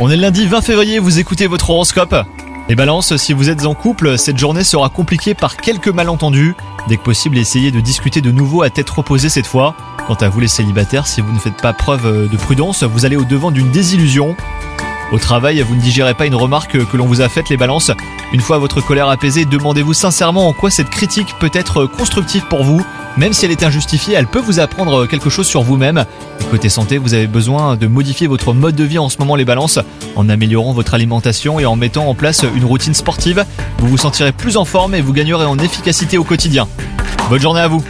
On est le lundi 20 février, vous écoutez votre horoscope. Les balances, si vous êtes en couple, cette journée sera compliquée par quelques malentendus. Dès que possible, essayez de discuter de nouveau à tête reposée cette fois. Quant à vous les célibataires, si vous ne faites pas preuve de prudence, vous allez au devant d'une désillusion. Au travail, vous ne digérez pas une remarque que l'on vous a faite, les balances. Une fois votre colère apaisée, demandez-vous sincèrement en quoi cette critique peut être constructive pour vous. Même si elle est injustifiée, elle peut vous apprendre quelque chose sur vous-même. Côté santé, vous avez besoin de modifier votre mode de vie en ce moment, les balances, en améliorant votre alimentation et en mettant en place une routine sportive. Vous vous sentirez plus en forme et vous gagnerez en efficacité au quotidien. Bonne journée à vous